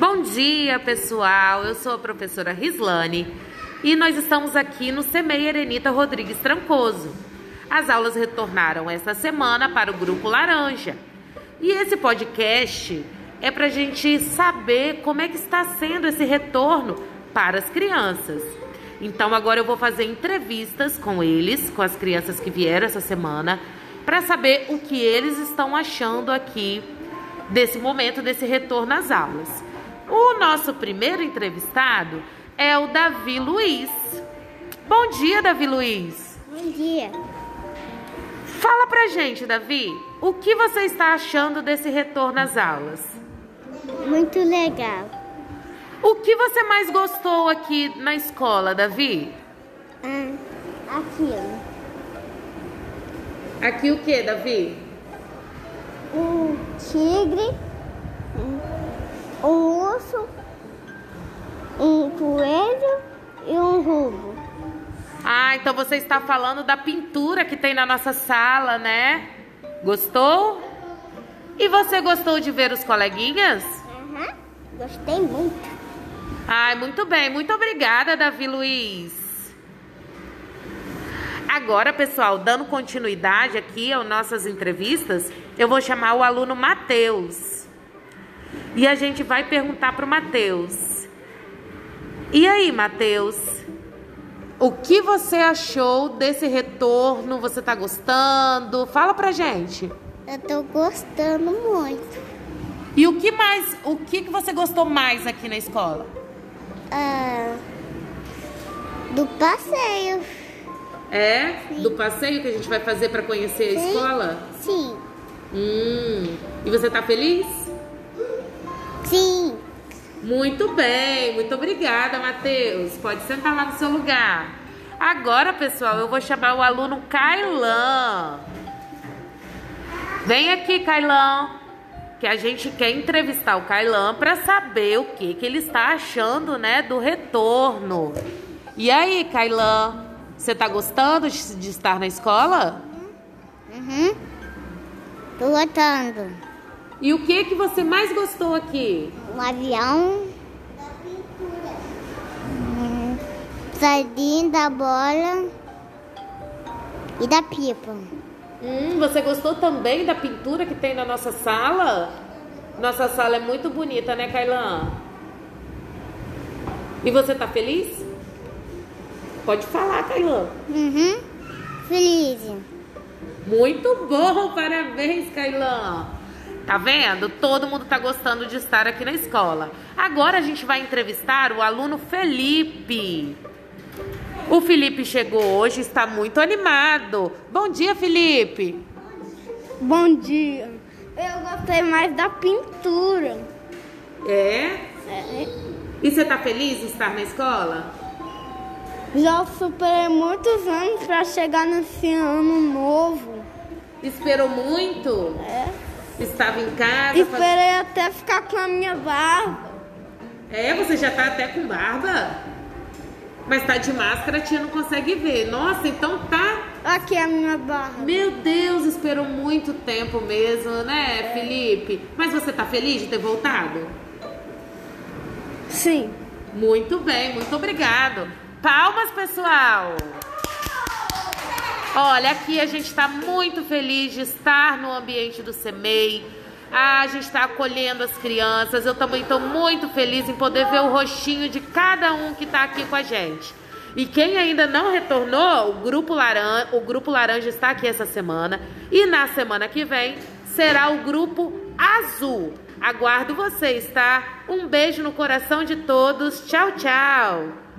Bom dia, pessoal. Eu sou a professora Rislane e nós estamos aqui no CEMEI Erenita Rodrigues Trancoso. As aulas retornaram esta semana para o Grupo Laranja. E esse podcast é para a gente saber como é que está sendo esse retorno para as crianças. Então agora eu vou fazer entrevistas com eles, com as crianças que vieram essa semana, para saber o que eles estão achando aqui desse momento, desse retorno às aulas. O nosso primeiro entrevistado é o Davi Luiz. Bom dia, Davi Luiz. Bom dia. Fala pra gente, Davi, o que você está achando desse retorno às aulas? Muito legal. O que você mais gostou aqui na escola, Davi? Ah, aquilo. Aqui o que, Davi? Um tigre, um urso, um coelho e um rubo. Ah, então você está falando da pintura que tem na nossa sala, né? Gostou? E você gostou de ver os coleguinhas? Uhum. Gostei muito. Ai, muito bem. Muito obrigada, Davi Luiz. Agora, pessoal, dando continuidade aqui às nossas entrevistas, eu vou chamar o aluno Matheus. E a gente vai perguntar para o Matheus. E aí, Matheus? O que você achou desse retorno? Você tá gostando? Fala pra gente. Eu tô gostando muito. E o que mais, o que, que você gostou mais aqui na escola? Ah, do passeio. É? Do passeio que a gente vai fazer para conhecer a Sim. escola? Sim. Hum. E você tá feliz? Muito bem, muito obrigada, Matheus. Pode sentar lá no seu lugar. Agora, pessoal, eu vou chamar o aluno Kailan. Vem aqui, Kailan, que a gente quer entrevistar o Kailan para saber o que, que ele está achando, né, do retorno. E aí, Kailan, você tá gostando de, de estar na escola? Uhum. Tô gostando. E o que que você mais gostou aqui? Um avião. Sardinha da bola e da pipa. Hum, você gostou também da pintura que tem na nossa sala? Nossa sala é muito bonita, né, Kailan? E você tá feliz? Pode falar, Kailan. Uhum. Feliz. Muito bom, parabéns, Kailan. Tá vendo? Todo mundo tá gostando de estar aqui na escola. Agora a gente vai entrevistar o aluno Felipe. O Felipe chegou hoje, está muito animado. Bom dia, Felipe. Bom dia. Eu gostei mais da pintura. É? É, E você tá feliz de estar na escola? Já superei muitos anos para chegar nesse ano novo. Esperou muito? É. Estava em casa? faz- Esperei até ficar com a minha barba. É, você já tá até com barba? Mas tá de máscara, a tia não consegue ver. Nossa, então tá. Aqui é a minha barba. Meu Deus, esperou muito tempo mesmo, né, Felipe? Mas você tá feliz de ter voltado? Sim. Muito bem, muito obrigado. Palmas, pessoal! Olha, aqui a gente está muito feliz de estar no ambiente do CEMEI. Ah, a gente está acolhendo as crianças. Eu também estou muito feliz em poder ver o rostinho de cada um que está aqui com a gente. E quem ainda não retornou, o Grupo Laranja, o Grupo Laranja está aqui essa semana. E na semana que vem será o Grupo Azul. Aguardo vocês, tá? Um beijo no coração de todos. Tchau, tchau.